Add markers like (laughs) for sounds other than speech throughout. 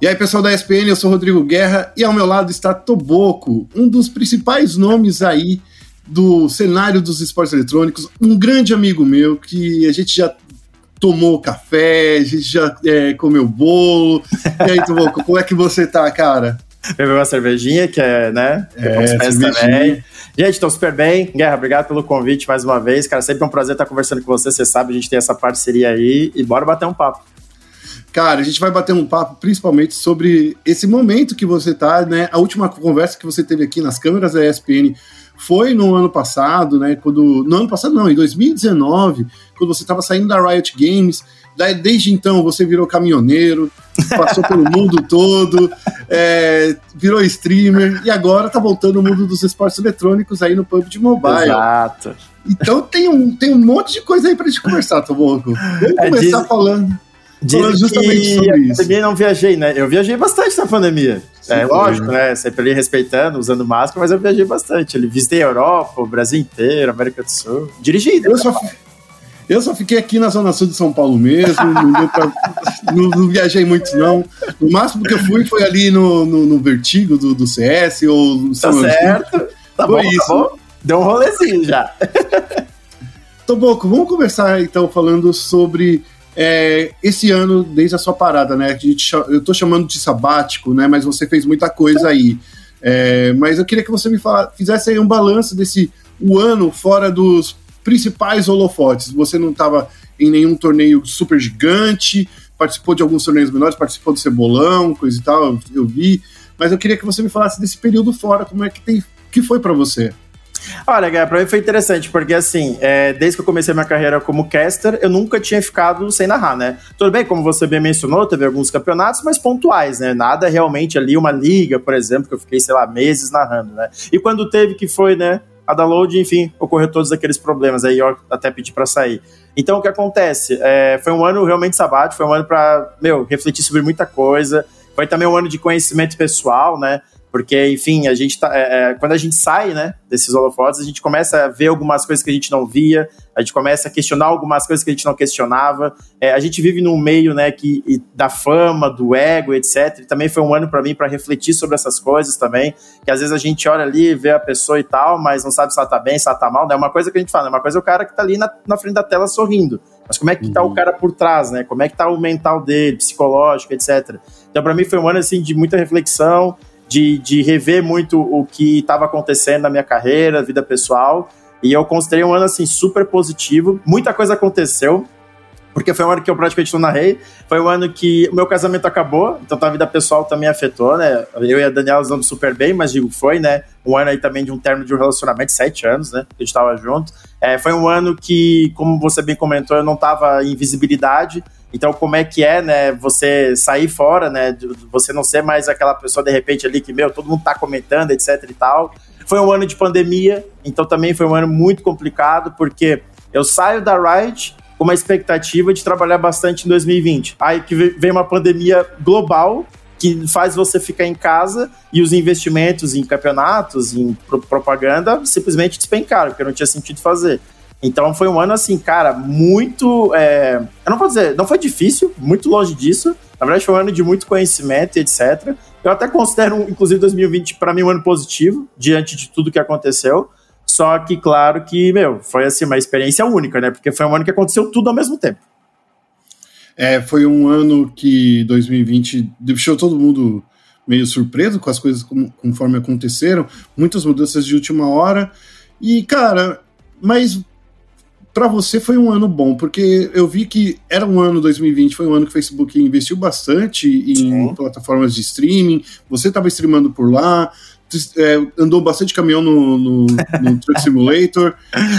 E aí, pessoal da ESPN, eu sou Rodrigo Guerra e ao meu lado está Toboco, um dos principais nomes aí do cenário dos esportes eletrônicos, um grande amigo meu que a gente já tomou café, a gente já é, comeu bolo. E aí, Toboco, como é que você tá, cara? Bebeu uma cervejinha, que é, né? É, também. Gente, tô super bem. Guerra, obrigado pelo convite mais uma vez. Cara, sempre é um prazer estar conversando com você. Você sabe, a gente tem essa parceria aí. E bora bater um papo. Cara, a gente vai bater um papo principalmente sobre esse momento que você tá, né? A última conversa que você teve aqui nas câmeras da ESPN foi no ano passado, né? Quando. No ano passado, não, em 2019, quando você estava saindo da Riot Games. Desde então você virou caminhoneiro, passou pelo (laughs) mundo todo, é, virou streamer e agora tá voltando no mundo dos esportes eletrônicos aí no PUBG Mobile. Exato. Então tem um, tem um monte de coisa aí pra gente conversar, Tomoco. Vamos É, começar diz- falando. Dizem justamente que sobre isso. pandemia não viajei, né? Eu viajei bastante na pandemia. é Sim, lógico, foi. né? Sempre ali respeitando, usando máscara, mas eu viajei bastante. Ele visitei a Europa, o Brasil inteiro, América do Sul. Dirigido. Eu só, eu só fiquei aqui na Zona Sul de São Paulo mesmo, não, pra- (laughs) não- não viajei muito, não. O máximo que eu fui foi ali no, no, no Vertigo do, do CS ou no Tá São Francisco. certo. Tá Foi bom, isso. tá bom. Deu um rolezinho já. Toboco, vamos conversar então falando sobre é, esse ano desde a sua parada, né? Eu tô chamando de sabático, né? Mas você fez muita coisa aí. É, mas eu queria que você me fala- fizesse aí um balanço desse o ano fora dos principais holofotes. Você não estava em nenhum torneio super gigante, participou de alguns torneios menores, participou do Cebolão, coisa e tal, eu, eu vi. Mas eu queria que você me falasse desse período fora, como é que tem, que foi para você? Olha, Guerra, pra mim foi interessante, porque assim, é, desde que eu comecei minha carreira como caster, eu nunca tinha ficado sem narrar, né? Tudo bem, como você bem mencionou, teve alguns campeonatos, mas pontuais, né? Nada realmente ali, uma liga, por exemplo, que eu fiquei, sei lá, meses narrando, né? E quando teve que foi, né? A download, enfim, ocorreu todos aqueles problemas aí, eu até pedi pra sair. Então, o que acontece? É, foi um ano realmente sabático, foi um ano pra, meu, refletir sobre muita coisa. Foi também um ano de conhecimento pessoal, né? Porque, enfim, a gente tá. é, é, quando a gente sai, né, desses holofotes, a gente começa a ver algumas coisas que a gente não via, a gente começa a questionar algumas coisas que a gente não questionava. É, a gente vive num meio, né, que, e- da fama, do ego, etc. E também foi um ano para mim para refletir sobre essas coisas também. Que às vezes a gente olha ali, vê a pessoa e tal, mas não sabe se ela tá bem, se ela tá mal. Né? Uma coisa que a gente fala, né? uma coisa é o cara que tá ali na, na frente da tela sorrindo. Mas como é que tá Uhum. o cara por trás, né? Como é que tá o mental dele, psicológico, etc. Então, para mim, foi um ano assim de muita reflexão, de, de rever muito o que estava acontecendo na minha carreira, vida pessoal. E eu considerei um ano assim super positivo. Muita coisa aconteceu. Porque foi um ano que eu praticamente não narrei. Foi um ano que o meu casamento acabou, então a vida pessoal também afetou, né? Eu e a Daniela nos damos super bem, mas digo, foi, né? Um ano aí também de um término de um relacionamento, sete anos, né? Que a gente tava junto. É, foi um ano que, como você bem comentou, eu não tava em visibilidade. Então, como é que é, né? Você sair fora, né? Você não ser mais aquela pessoa, de repente, ali que, meu, todo mundo tá comentando, etc e tal. Foi um ano de pandemia, então também foi um ano muito complicado, porque eu saio da Riot com uma expectativa de trabalhar bastante em 2020. Aí que ve- vem uma pandemia global que faz você ficar em casa e os investimentos em campeonatos, em pro- propaganda, simplesmente despencaram, porque não tinha sentido fazer. Então foi um ano assim, cara, muito. é, eu não vou dizer, não foi difícil, muito longe disso. Na verdade, foi um ano de muito conhecimento etc. Eu até considero, inclusive, 2020 para mim um ano positivo, diante de tudo que aconteceu. Só que, claro que, meu, foi assim, uma experiência única, né? Porque foi um ano que aconteceu tudo ao mesmo tempo. É, foi um ano que 2020 deixou todo mundo meio surpreso com as coisas como- conforme aconteceram, muitas mudanças de última hora. E, cara, mas para você foi um ano bom, porque eu vi que era um ano 2020, foi um ano que o Facebook investiu bastante em Sim. plataformas de streaming, você estava streamando por lá, é, andou bastante caminhão no, no, no (laughs) Truck Simulator.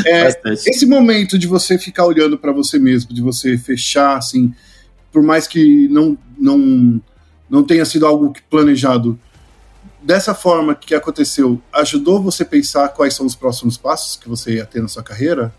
É, esse momento de você ficar olhando para você mesmo, de você fechar, assim, por mais que não, não, não tenha sido algo planejado, dessa forma que aconteceu, ajudou você a pensar quais são os próximos passos que você ia ter na sua carreira?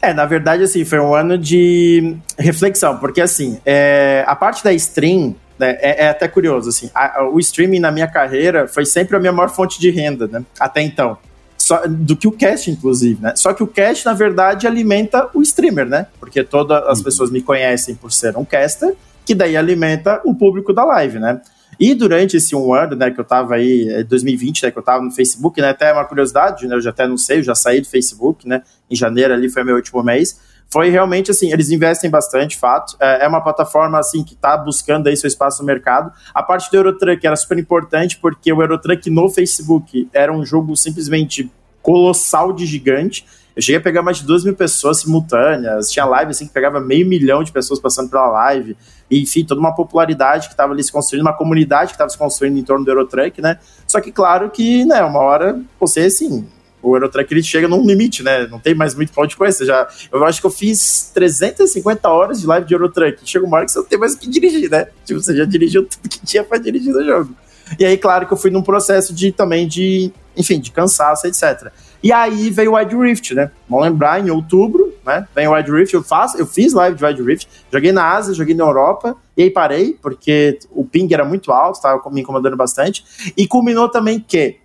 É, na verdade, assim, foi um ano de reflexão, porque assim, é, a parte da stream né, é, é até curioso, assim, a- a- o streaming na minha carreira foi sempre a minha maior fonte de renda, né, até então. Só- do que o cast, inclusive, né? Só que o cast, na verdade, alimenta o streamer, né? Porque todas as Uhum. pessoas me conhecem por ser um caster, que daí alimenta o público da live, né? E durante esse um ano, né, que eu tava aí, 2020, é, né, que eu tava no Facebook, né, até uma curiosidade, né, eu já até não sei, eu já saí do Facebook, né, em janeiro ali foi meu último mês, foi realmente assim, eles investem bastante, fato, é, é uma plataforma assim que tá buscando aí seu espaço no mercado. A parte do Eurotruck era super importante porque o Eurotruck no Facebook era um jogo simplesmente colossal de gigante, eu cheguei a pegar mais de 2 mil pessoas simultâneas, tinha live assim que pegava meio milhão de pessoas passando pela live, e, enfim, toda uma popularidade que estava ali se construindo, uma comunidade que estava se construindo em torno do Eurotruck, né? Só que, claro que, né, uma hora você, assim, o Eurotruck ele chega num limite, né? Não tem mais muito pau de coisa. Já, eu acho que eu fiz 350 horas de live de Eurotruck. Chega uma hora que você não tem mais o que dirigir, né? Tipo, você já dirigiu (laughs) tudo que tinha para dirigir no jogo. E aí, claro que eu fui num processo de também de, enfim, de cansaço, etc. E aí veio o Wide Rift, né? Vamos lembrar, em outubro, né? Vem o Wide Rift, eu, faço, eu fiz live de Wide Rift, joguei na Ásia, joguei na Europa, e aí parei, porque o ping era muito alto, estava me incomodando bastante. E culminou também que,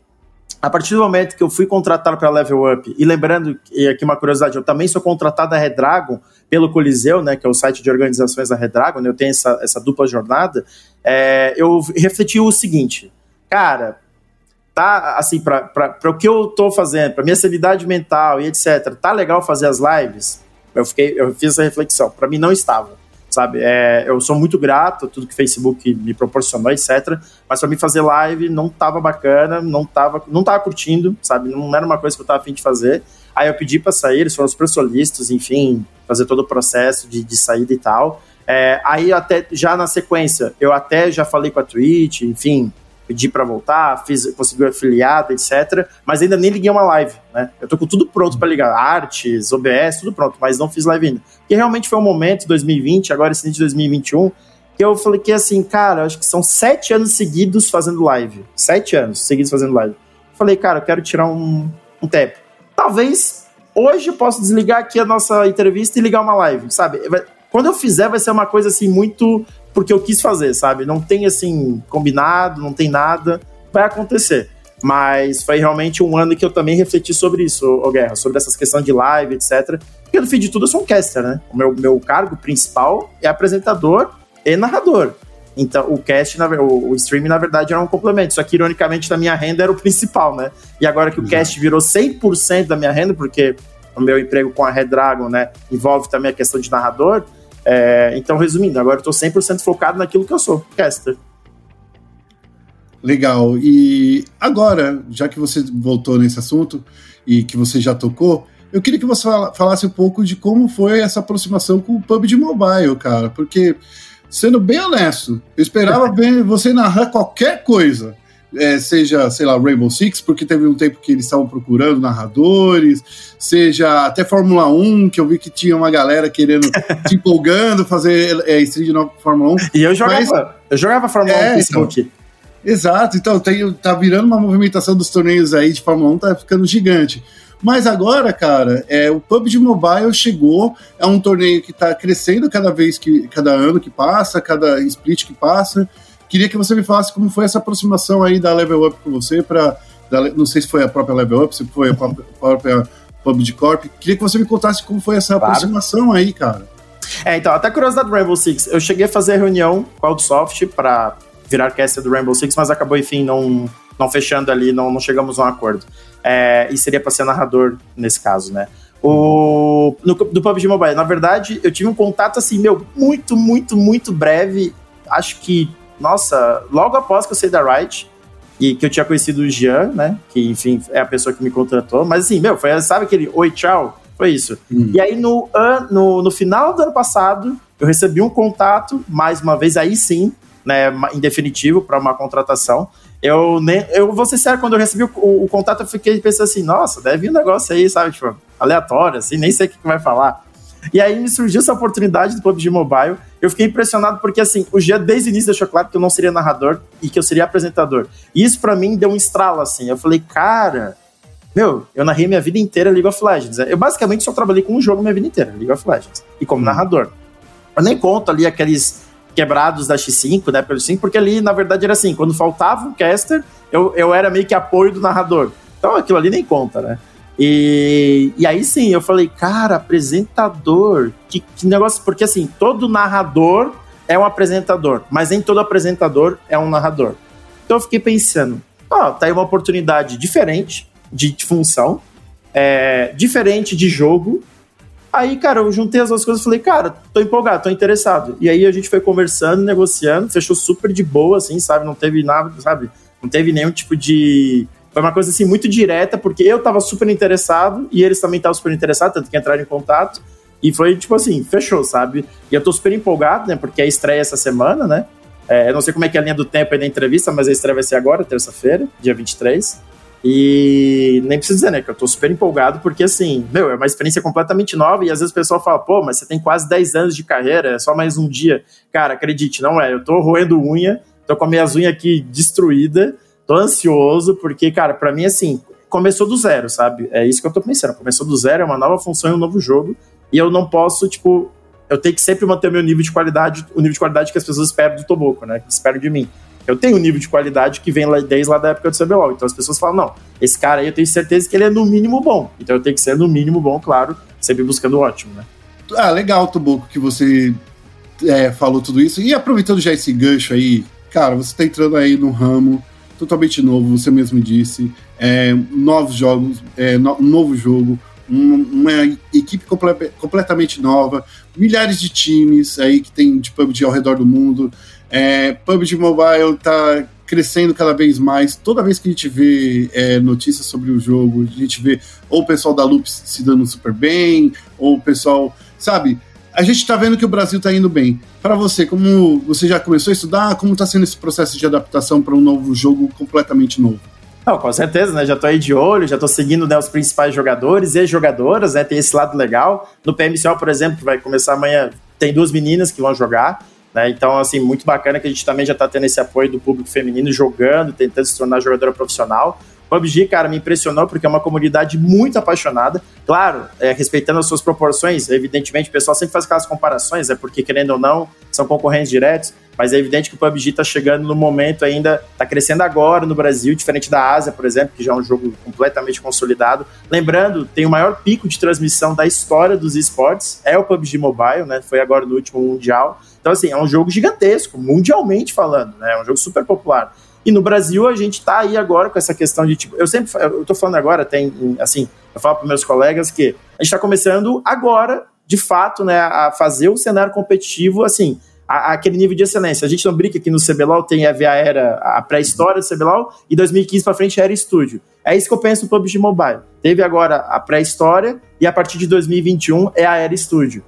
a partir do momento que eu fui contratado para Level Up, e lembrando, e aqui uma curiosidade, eu também sou contratado da Redragon pelo Coliseu, né, que é o site de organizações da Redragon, né, eu tenho essa, essa dupla jornada, é, eu refleti o seguinte, cara, tá, assim, para o que eu tô fazendo, para minha sanidade mental e etc, tá legal fazer as lives? Eu, fiquei, eu fiz essa reflexão. Para mim, não estava, sabe? É, eu sou muito grato a tudo que o Facebook me proporcionou, etc. Mas para mim fazer live não tava bacana, não tava, não tava curtindo, sabe? Não era uma coisa que eu tava afim de fazer. Aí eu pedi para sair, eles foram super solistas, enfim, fazer todo o processo de, de saída e tal. É, aí até já na sequência, eu até já falei com a Twitch, enfim, pedi para voltar, fiz, consegui afiliado, etc. Mas ainda nem liguei uma live, né? Eu tô com tudo pronto para ligar, artes, OBS, tudo pronto, mas não fiz live ainda. Porque realmente foi um momento, 2020, agora esse de 2021, que eu falei que assim, cara, acho que são sete anos seguidos fazendo live. Sete anos seguidos fazendo live. Falei, cara, eu quero tirar um, um tempo. Talvez hoje eu possa desligar aqui a nossa entrevista e ligar uma live, sabe? Quando eu fizer, vai ser uma coisa assim muito porque eu quis fazer, sabe? Não tem assim combinado, não tem nada, vai acontecer. Mas foi realmente um ano que eu também refleti sobre isso, ô Guerra, sobre essas questões de live, etc. Porque no fim de tudo eu sou um caster, né? O meu, meu cargo principal é apresentador e narrador. Então, o cast, na, o, o streaming, na verdade, era um complemento. Só que, ironicamente, na minha renda era o principal, né? E agora que o cast virou 100% da minha renda, porque o meu emprego com a Red Dragon, né, envolve também a questão de narrador, é, então, resumindo, agora eu estou 100% focado naquilo que eu sou, caster. Legal. E agora, já que você voltou nesse assunto e que você já tocou, eu queria que você falasse um pouco de como foi essa aproximação com o PUBG Mobile, cara, porque, sendo bem honesto, eu esperava (laughs) ver você narrar qualquer coisa é, seja, sei lá, Rainbow Six, porque teve um tempo que eles estavam procurando narradores, seja até Fórmula 1, que eu vi que tinha uma galera querendo, (laughs) se empolgando, fazer é, stream de nova Fórmula 1. E eu jogava, Mas, eu jogava Fórmula é, 1 no Facebook. Então, exato, então tem, tá virando uma movimentação dos torneios aí de Fórmula 1, tá ficando gigante. Mas agora, cara, é, o PUBG Mobile chegou, é um torneio que está crescendo cada vez que, cada ano que passa, cada split que passa. Queria que você me falasse como foi essa aproximação aí da Level Up com você, para não sei se foi a própria Level Up, se foi a própria, (laughs) própria PUBG Corp. Queria que você me contasse como foi essa claro. aproximação aí, cara. É, então, até curiosidade do Rainbow Six. Eu cheguei a fazer reunião com a Ubisoft para virar caster do Rainbow Six, mas acabou, enfim, não, não fechando ali, não, não chegamos a um acordo. É, e seria para ser narrador nesse caso, né? O, no, do PUBG Mobile, na verdade, eu tive um contato assim, meu, muito, muito, muito breve. Acho que nossa, logo após que eu saí da Riot, e que eu tinha conhecido o Jean, né? Que, enfim, é a pessoa que me contratou. Mas assim, meu, foi, sabe aquele oi, tchau? Foi isso. Hum. E aí, no, no, no final do ano passado, eu recebi um contato, mais uma vez, aí sim, né, em definitivo, para uma contratação. Eu, nem, eu vou ser sério, quando eu recebi o, o, o contato, eu fiquei pensando assim, nossa, deve vir um negócio aí, sabe, tipo, aleatório, assim, nem sei o que, que vai falar. E aí me surgiu essa oportunidade do PUBG Mobile. Eu fiquei impressionado porque, assim, o Gia desde o início deixou claro que eu não seria narrador e que eu seria apresentador. E isso para mim deu um estralo, assim. Eu falei, cara, meu, eu narrei minha vida inteira League of Legends. Eu basicamente só trabalhei com um jogo minha vida inteira, League of Legends. E como narrador. Eu nem conto ali aqueles quebrados da X5, né, pelo 5, porque ali, na verdade, era assim, quando faltava um caster, eu, eu era meio que apoio do narrador. Então aquilo ali nem conta, né? E, e aí sim, eu falei, cara, apresentador, que, que negócio, porque assim, todo narrador é um apresentador, mas nem todo apresentador é um narrador. Então eu fiquei pensando, ó, oh, tá aí uma oportunidade diferente de, função, é, diferente de jogo. Aí, cara, eu juntei as duas coisas e falei, cara, tô empolgado, tô interessado. E aí a gente foi conversando, negociando, fechou super de boa, assim, sabe? Não teve nada, sabe? Não teve nenhum tipo de. Foi uma coisa assim muito direta, porque eu tava super interessado e eles também estavam super interessados, tanto que entraram em contato. E foi tipo assim, fechou, sabe? E eu tô super empolgado, né? Porque a estreia essa semana, né? É, eu não sei como é que é a linha do tempo aí da entrevista, mas a estreia vai ser agora, terça-feira, dia 23. E nem preciso dizer, né, que eu tô super empolgado, porque assim, meu, é uma experiência completamente nova, e às vezes o pessoal fala, pô, mas você tem quase 10 anos de carreira, é só mais um dia. Cara, acredite, não é, eu tô roendo unha, tô com as minhas unhas aqui destruída, tô ansioso, porque, cara, para mim, assim, começou do zero, sabe? É isso que eu tô pensando, começou do zero, é uma nova função, é um novo jogo, e eu não posso, tipo, eu tenho que sempre manter o meu nível de qualidade, o nível de qualidade que as pessoas esperam do Toboco, né? Que esperam de mim. Eu tenho um nível de qualidade que vem desde lá da época do CBLOL. Então as pessoas falam, não, esse cara aí eu tenho certeza que ele é no mínimo bom. Então eu tenho que ser no mínimo bom, claro, sempre buscando o ótimo, né? Ah, legal, Toboco, que você é, falou tudo isso. E aproveitando já esse gancho aí, cara, você tá entrando aí no ramo totalmente novo, você mesmo disse. É, novos jogos, é, no, um novo jogo, uma equipe comple completamente nova, milhares de times aí que tem de PUBG ao redor do mundo. É, PUBG Mobile tá crescendo cada vez mais. Toda vez que a gente vê é, notícias sobre o jogo, a gente vê ou o pessoal da Loops se dando super bem, ou o pessoal, sabe? A gente tá vendo que o Brasil tá indo bem. Para você, como você já começou a estudar, como tá sendo esse processo de adaptação para um novo jogo completamente novo? Não, com certeza, né? Já tô aí de olho, já tô seguindo né, os principais jogadores e jogadoras, né? Tem esse lado legal. No PMCO, por exemplo, vai começar amanhã, tem duas meninas que vão jogar. Né? Então, assim, muito bacana que a gente também já está tendo esse apoio do público feminino jogando, tentando se tornar jogadora profissional. PUBG, cara, me impressionou porque é uma comunidade muito apaixonada. Claro, é, respeitando as suas proporções, evidentemente, o pessoal sempre faz aquelas comparações, é porque, querendo ou não, são concorrentes diretos, mas é evidente que o PUBG está chegando no momento ainda, está crescendo agora no Brasil, diferente da Ásia, por exemplo, que já é um jogo completamente consolidado. Lembrando, tem o maior pico de transmissão da história dos esportes, é o PUBG Mobile, né? Foi agora no último Mundial. Então, assim, é um jogo gigantesco, mundialmente falando, né? É um jogo super popular. E no Brasil a gente tá aí agora com essa questão de tipo, eu sempre, eu tô falando agora, tem, assim, eu falo para meus colegas que a gente tá começando agora, de fato, né, a fazer o cenário competitivo, assim, a, aquele nível de excelência. A gente não brinca que no CBLOL tem a, a era, a pré-história do CBLOL, e 2015 para frente era estúdio. É isso que eu penso no PUBG Mobile. Teve agora a pré-história, e a partir de 2021 é a era estúdio.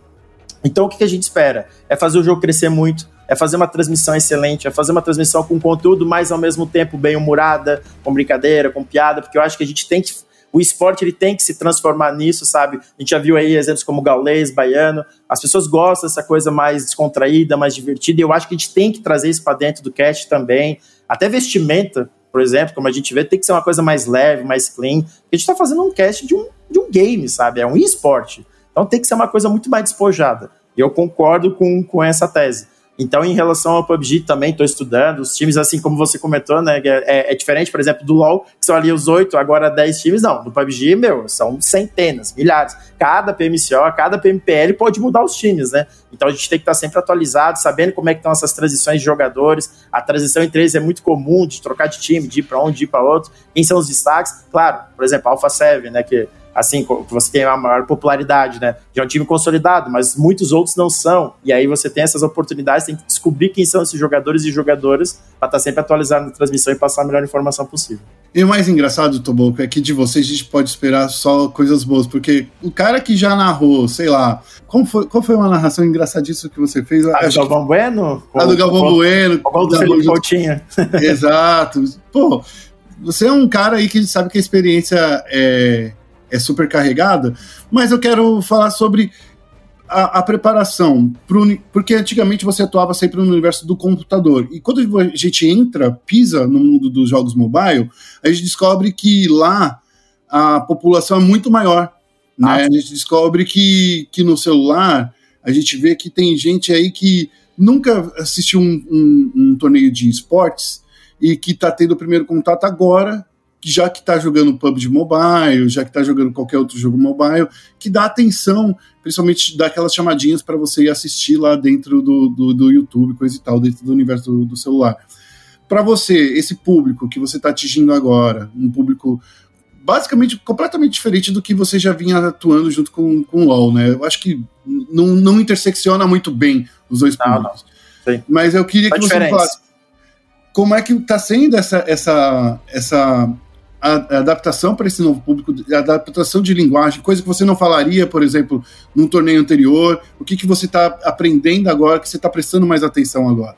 Então, o que, que a gente espera? É fazer o jogo crescer muito, é fazer uma transmissão excelente, é fazer uma transmissão com conteúdo, mas ao mesmo tempo bem humorada, com brincadeira, com piada, porque eu acho que a gente tem que. O esporte ele tem que se transformar nisso, sabe? A gente já viu aí exemplos como Gaulês, Baiano. As pessoas gostam dessa coisa mais descontraída, mais divertida, e eu acho que a gente tem que trazer isso para dentro do cast também. Até vestimenta, por exemplo, como a gente vê, tem que ser uma coisa mais leve, mais clean. A gente está fazendo um cast de um, de um game, sabe? É um esporte. Então tem que ser uma coisa muito mais despojada. E eu concordo com, com essa tese. Então, em relação ao PUBG, também estou estudando. Os times, assim como você comentou, né? É, é, diferente, por exemplo, do LoL, que são ali os oito, agora dez times. Não, no PUBG, meu, são centenas, milhares. Cada PMCO, cada PMPL pode mudar os times, né? Então a gente tem que estar sempre atualizado, sabendo como é que estão essas transições de jogadores. A transição entre eles é muito comum, de trocar de time, de ir para um, de ir para outro. Quem são os destaques? Claro, por exemplo, Alpha 7, né? Que assim, que você tem a maior popularidade, né? De um time consolidado, mas muitos outros não são. E aí você tem essas oportunidades, tem que descobrir quem são esses jogadores e jogadoras para estar tá sempre atualizado na transmissão e passar a melhor informação possível. E o mais engraçado, Toboco, é que de vocês a gente pode esperar só coisas boas, porque o cara que já narrou, sei lá, como foi, qual foi uma narração engraçadíssima que você fez? A do Galvão Bueno? A do Galvão Bueno. O do Felipe Coutinho. (laughs) Exato. Pô, você é um cara aí que sabe que a experiência é é super carregada, mas eu quero falar sobre a, a preparação, pro, porque antigamente você atuava sempre no universo do computador, e quando a gente entra, pisa no mundo dos jogos mobile, a gente descobre que lá a população é muito maior, né? Ah, a gente descobre que, que no celular a gente vê que tem gente aí que nunca assistiu um, um, um torneio de esportes e que está tendo o primeiro contato agora já que está jogando PUBG Mobile, já que está jogando qualquer outro jogo mobile, que dá atenção, principalmente daquelas chamadinhas para você ir assistir lá dentro do, do, do, YouTube, coisa e tal, dentro do universo do, do celular. Para você, esse público que você está atingindo agora, um público basicamente completamente diferente do que você já vinha atuando junto com, com o LoL, né? Eu acho que não, não intersecciona muito bem os dois públicos. Não, não. Mas eu queria que você diferença. falasse como é que está sendo essa, essa, essa a, adaptação para esse novo público, a adaptação de linguagem, coisa que você não falaria, por exemplo, num torneio anterior? O que, que você está aprendendo agora, que você está prestando mais atenção agora?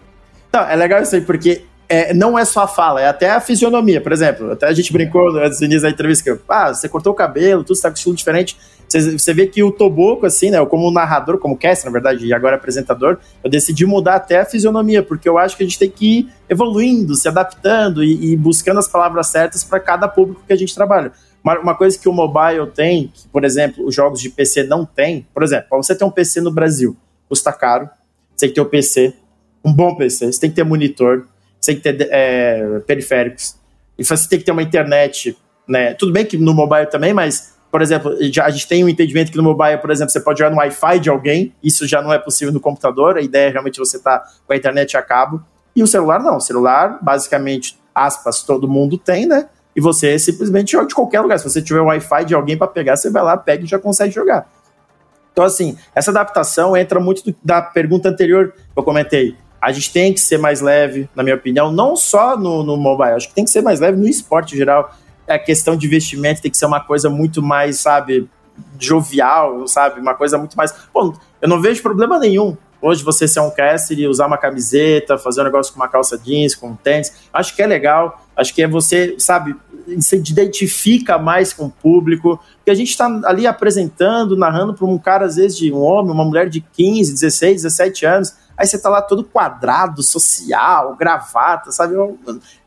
Não, é legal isso aí, porque é, não é só a fala, é até a fisionomia. Por exemplo, até a gente brincou antes do início da entrevista que ah, você cortou o cabelo, tudo está com estilo diferente. Você, você vê que o Toboco, assim, né, como narrador, como cast, na verdade, e agora apresentador, eu decidi mudar até a fisionomia, porque eu acho que a gente tem que ir evoluindo, se adaptando e, e buscando as palavras certas para cada público que a gente trabalha. Uma, uma, coisa que o mobile tem, que, por exemplo, os jogos de PC não tem, por exemplo, para você ter um PC no Brasil, custa caro, você tem que ter um PC, um bom PC, você tem que ter monitor, você tem que ter é, periféricos, e você tem que ter uma internet, né? Tudo bem que no mobile também, mas por exemplo, já, a gente tem um entendimento que no mobile, por exemplo, você pode jogar no Wi-Fi de alguém, isso já não é possível no computador, a ideia é realmente você estar tá com a internet a cabo. E o celular não, o celular, basicamente, aspas, todo mundo tem, né? E você simplesmente joga de qualquer lugar. Se você tiver Wi-Fi de alguém para pegar, você vai lá, pega e já consegue jogar. Então, assim, essa adaptação entra muito do, da pergunta anterior que eu comentei. A gente tem que ser mais leve, na minha opinião, não só no, no mobile, acho que tem que ser mais leve no esporte em geral a questão de investimento tem que ser uma coisa muito mais, sabe, jovial, sabe? Uma coisa muito mais. Bom, eu não vejo problema nenhum. Hoje você ser um e usar uma camiseta, fazer um negócio com uma calça jeans, com um tênis, acho que é legal. Acho que é você, sabe, se identifica mais com o público, porque a gente está ali apresentando, narrando para um cara, às vezes, de um homem, uma mulher de 15, 16, 17 anos aí você tá lá todo quadrado, social, gravata, sabe? Eu,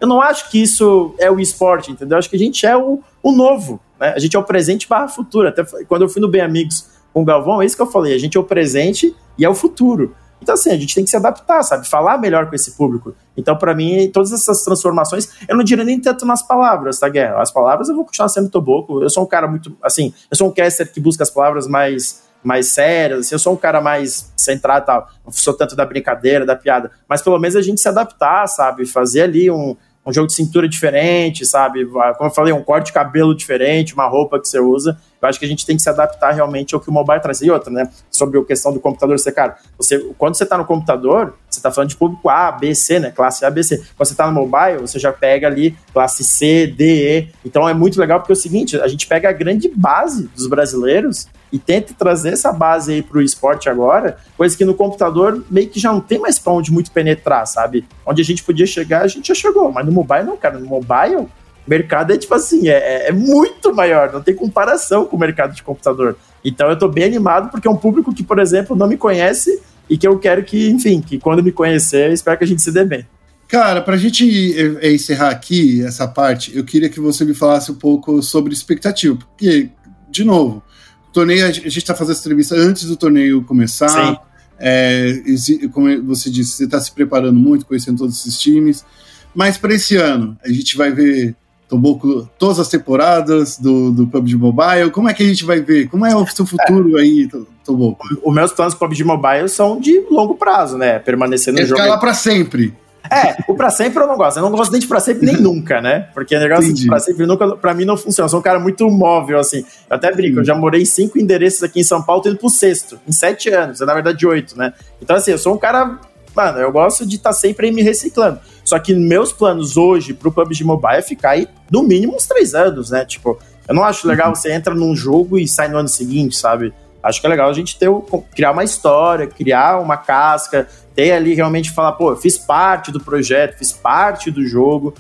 eu não acho que isso é o esporte, entendeu? Eu acho que a gente é o, o novo, né? A gente é o presente barra futuro. Até quando eu fui no Bem Amigos com o Galvão, é isso que eu falei, a gente é o presente e é o futuro. Então, assim, a gente tem que se adaptar, sabe? Falar melhor com esse público. Então, para mim, todas essas transformações, eu não diria nem tanto nas palavras, tá, Guerra? As palavras eu vou continuar sendo toboco. Eu sou um cara muito, assim, eu sou um caster que busca as palavras mais mais sérias, assim, eu sou um cara mais centrado tal, não sou tanto da brincadeira, da piada, mas pelo menos a gente se adaptar, sabe, fazer ali um, um jogo de cintura diferente, sabe, como eu falei, um corte de cabelo diferente, uma roupa que você usa, eu acho que a gente tem que se adaptar realmente ao que o mobile traz. E outra, né, sobre a questão do computador, você, cara, você, quando você está no computador, você está falando de público A, B, C, né, classe A, B, C. Quando você está no mobile, você já pega ali classe C, D, E. Então é muito legal porque é o seguinte, a gente pega a grande base dos brasileiros e tenta trazer essa base aí pro esporte agora, coisa que no computador meio que já não tem mais pra onde muito penetrar, sabe? Onde a gente podia chegar, a gente já chegou, mas no mobile não, cara, no mobile o mercado é tipo assim, é, é, é muito maior, não tem comparação com o mercado de computador. Então eu tô bem animado porque é um público que, por exemplo, não me conhece e que eu quero que, enfim, que quando me conhecer, espero que a gente se dê bem. Cara, para a gente encerrar aqui essa parte, eu queria que você me falasse um pouco sobre expectativa, porque, de novo, torneio, a gente está fazendo essa entrevista antes do torneio começar. Sim. É, como você disse, você está se preparando muito, conhecendo todos esses times. Mas para esse ano, a gente vai ver Toboco, todas as temporadas do, do PUBG Mobile. Como é que a gente vai ver? Como é o seu futuro é. aí, Toboco? Os meus planos para PUBG Mobile são de longo prazo, né? Permanecer no é jogo. Ficar lá para sempre. É, o pra sempre eu não gosto. Eu não gosto nem de pra sempre nem nunca, né? Porque o negócio Entendi. de pra sempre nunca, pra mim não funciona. Eu sou um cara muito móvel, assim. Eu até brinco, eu já morei em cinco endereços aqui em São Paulo, tô indo pro sexto, em sete anos, é na verdade oito, né? Então, assim, eu sou um cara. Mano, eu gosto de estar tá sempre aí me reciclando. Só que meus planos hoje pro PUBG Mobile é ficar aí no mínimo uns três anos, né? Tipo, eu não acho legal uhum. você entra num jogo e sai no ano seguinte, sabe? Acho que é legal a gente ter, criar uma história, criar uma casca, ter ali realmente falar, pô, eu fiz parte do projeto, fiz parte do jogo.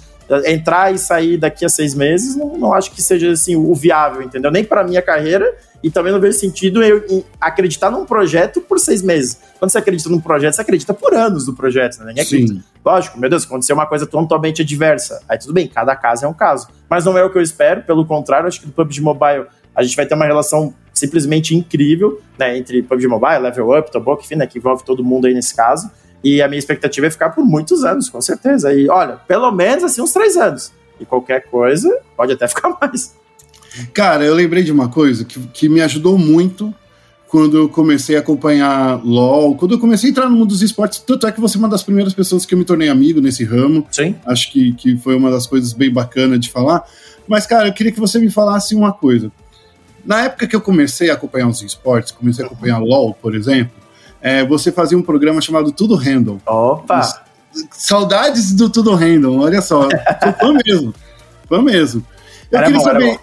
Entrar e sair daqui a seis meses, não, não acho que seja assim o viável, entendeu? Nem para minha carreira e também não vejo sentido eu acreditar num projeto por seis meses. Quando você acredita num projeto, você acredita por anos no projeto, né? Ninguém acredita. Lógico, meu Deus, acontecer uma coisa totalmente adversa. Aí tudo bem, cada caso é um caso. Mas não é o que eu espero, pelo contrário, acho que do PUBG Mobile a gente vai ter uma relação simplesmente incrível, né, entre PUBG Mobile, Level Up, Toboco, enfim, né, que envolve todo mundo aí nesse caso. E a minha expectativa é ficar por muitos anos, com certeza. E olha, pelo menos assim, uns três anos. E qualquer coisa, pode até (laughs) ficar mais. Cara, eu lembrei de uma coisa que, que me ajudou muito quando eu comecei a acompanhar LOL, quando eu comecei a entrar no mundo dos esportes, tanto é que você é uma das primeiras pessoas que eu me tornei amigo nesse ramo. Sim. Acho que, que foi uma das coisas bem bacanas de falar. Mas, cara, eu queria que você me falasse uma coisa. Na época que eu comecei a acompanhar os esportes, comecei a acompanhar LOL, por exemplo, é, você fazia um programa chamado Tudo Random. Opa! Saudades do Tudo Random, olha só. Sou fã (laughs) mesmo. Fã mesmo. Eu Era queria bom, saber,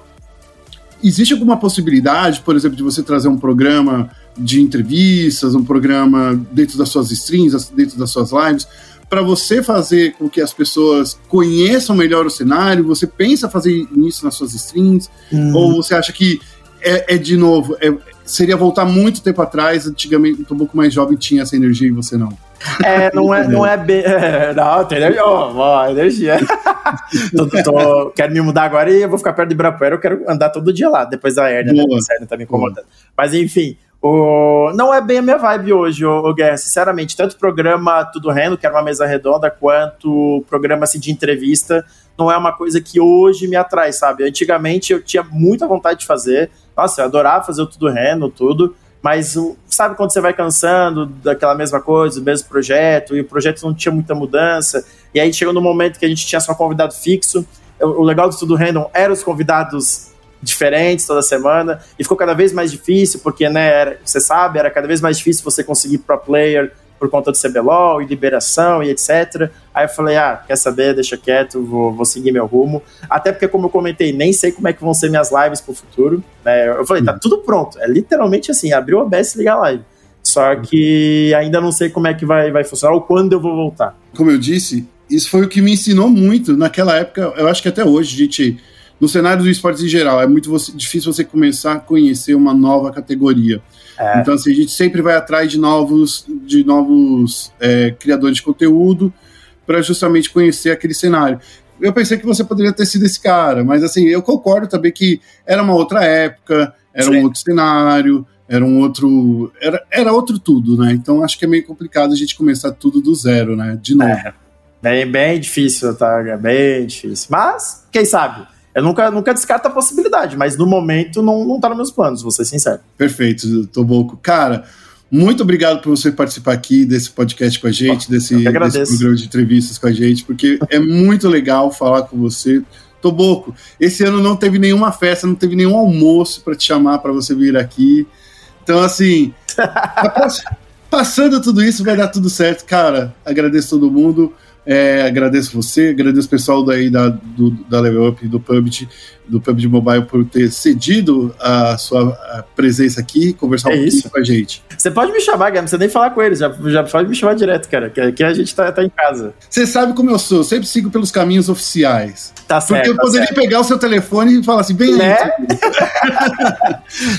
existe alguma possibilidade, por exemplo, de você trazer um programa de entrevistas, um programa dentro das suas streams, dentro das suas lives, para você fazer com que as pessoas conheçam melhor o cenário? Você pensa fazer isso nas suas streams? Hum. Ou você acha que é, é de novo, é- seria voltar muito tempo atrás, antigamente, um pouco mais jovem, tinha essa energia e você não? É, não é, não é bem. é, não, tem energia. Ó, energia. (laughs) tô, tô- quero me mudar agora e eu vou ficar perto de Ibirapuera. Eu quero andar todo dia lá, depois da hernia, né? Boa. A hernia tá me incomodando. Mas enfim, o, não é bem a minha vibe hoje, o, o Guerra. Sinceramente, tanto o programa Tudo Rendo, que era uma mesa redonda, quanto o programa assim, de entrevista, não é uma coisa que hoje me atrai, sabe? Antigamente eu tinha muita vontade de fazer. Nossa, eu adorava fazer o Tudo Rendo, tudo. Mas o- sabe quando você vai cansando daquela mesma coisa, do mesmo projeto, e o projeto não tinha muita mudança, e aí chegou no momento que a gente tinha só convidado fixo. O o legal do Tudo Random eram os convidados diferentes toda semana, e ficou cada vez mais difícil, porque, né, era- você sabe, era cada vez mais difícil você conseguir pro player por conta do CBLOL e liberação e etc. Aí eu falei, ah, quer saber, deixa quieto, vou, vou seguir meu rumo. Até porque, como eu comentei, nem sei como é que vão ser minhas lives pro futuro. né? Eu falei, tá tudo pronto. É literalmente assim, abriu a OBS e ligar a live. Só que ainda não sei como é que vai, vai funcionar ou quando eu vou voltar. Como eu disse, isso foi o que me ensinou muito naquela época. Eu acho que até hoje, gente, no cenário do esportes em geral, é muito você- difícil você começar a conhecer uma nova categoria. É. Então, assim, a gente sempre vai atrás de novos, de novos é, criadores de conteúdo para justamente conhecer aquele cenário. Eu pensei que você poderia ter sido esse cara, mas assim, eu concordo também que era uma outra época, era Sim. um outro cenário, era um outro. Era, era outro tudo, né? Então acho que é meio complicado a gente começar tudo do zero, né? De novo. É. Bem, bem difícil, tá? Bem difícil. Mas, quem sabe? Eu nunca, nunca descarto a possibilidade, mas no momento não, não tá nos meus planos, vou ser sincero. Perfeito, Toboco. Cara, muito obrigado por você participar aqui desse podcast com a gente, desse, desse programa de entrevistas com a gente, porque é muito legal falar com você. Toboco, esse ano não teve nenhuma festa, não teve nenhum almoço para te chamar para você vir aqui. Então, assim, pass- (laughs) passando tudo isso, vai dar tudo certo. Cara, agradeço todo mundo. É, agradeço você, agradeço o pessoal daí da, do, da Level Up, do PUBG, do PUBG Mobile por ter cedido a sua presença aqui, conversar É um pouquinho isso. com a gente. Você pode me chamar, Guilherme, não precisa nem falar com eles, já, já pode me chamar direto, cara, que aqui a gente tá, tá em casa. Você sabe como eu sou, eu sempre sigo pelos caminhos oficiais. Tá Porque certo, eu tá poderia certo. pegar o seu telefone e falar assim, bem Né? (laughs)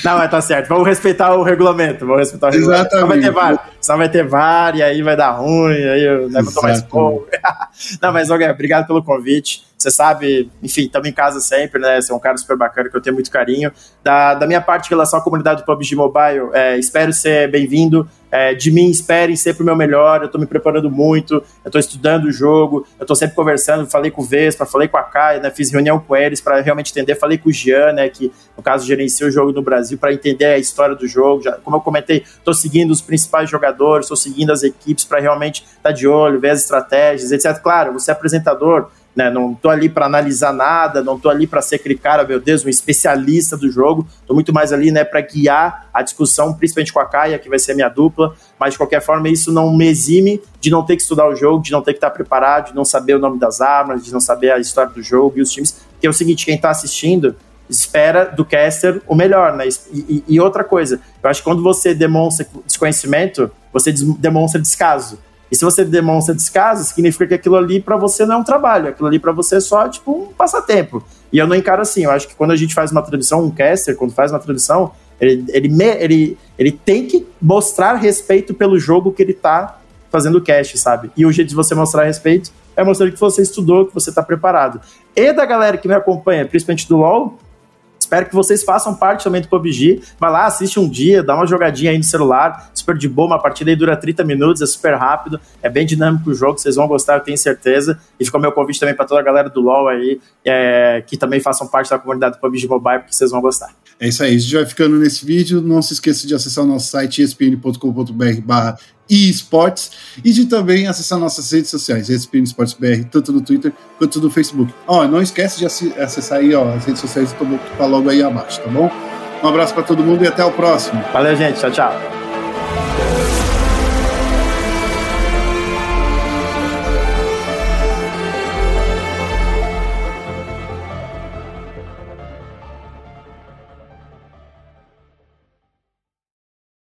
Não, mas tá certo, vamos respeitar o regulamento, vamos respeitar o regulamento. Senão vai ter Exatamente. VAR, senão vai ter VAR, e aí vai dar ruim, aí eu levo tomar Exatamente. esporro. (laughs) Não, mas, Guilherme, obrigado pelo convite. Você sabe, enfim, estamos em casa sempre, né? Você é um cara super bacana que eu tenho muito carinho. Da, da minha parte, em relação à comunidade do PUBG Mobile, é, espero ser bem-vindo. É, de mim, esperem sempre o meu melhor. Eu tô me preparando muito, eu tô estudando o jogo, eu tô sempre conversando. Falei com o Vespa, falei com a Kai, né? Fiz reunião com eles para realmente entender. Falei com o Jean, né? Que no caso gerencia o jogo no Brasil, para entender a história do jogo. Já, como eu comentei, tô seguindo os principais jogadores, tô seguindo as equipes para realmente estar de olho, ver as estratégias, etc. Claro, você é apresentador, né? Não tô ali para analisar nada, não tô ali para ser aquele cara, meu Deus, um especialista do jogo. Tô muito mais ali, né, para guiar a discussão, principalmente com a Kaia, que vai ser minha dupla. Mas de qualquer forma, isso não me exime de não ter que estudar o jogo, de não ter que estar preparado, de não saber o nome das armas, de não saber a história do jogo e os times. Porque é o seguinte, quem tá assistindo espera do caster o melhor, né? E, e- e outra coisa, eu acho que quando você demonstra desconhecimento, você des- demonstra descaso. E se você demonstra descaso, significa que aquilo ali pra você não é um trabalho, aquilo ali pra você é só tipo um passatempo. E eu não encaro assim, eu acho que quando a gente faz uma tradução, um caster, quando faz uma tradução, ele, ele, ele, ele tem que mostrar respeito pelo jogo que ele tá fazendo cast, sabe? E o jeito de você mostrar respeito é mostrando que você estudou, que você tá preparado. E da galera que me acompanha, principalmente do LoL, espero que vocês façam parte também do PUBG. Vai lá, assiste um dia, dá uma jogadinha aí no celular, super de boa, uma partida aí dura 30 minutos, é super rápido, é bem dinâmico o jogo, vocês vão gostar, eu tenho certeza. E fica o meu convite também para toda a galera do LoL aí, é, que também façam parte da comunidade do PUBG Mobile, porque vocês vão gostar. É isso aí, a gente vai ficando nesse vídeo. Não se esqueça de acessar o nosso site espn.com.br barra esportes e de também acessar nossas redes sociais, ESPN Esportes BR, tanto no Twitter quanto no Facebook. Ó, não esquece de acessar aí ó, as redes sociais do Toboco que tá logo aí abaixo, tá bom? Um abraço para todo mundo e até o próximo. Valeu, gente. Tchau, tchau.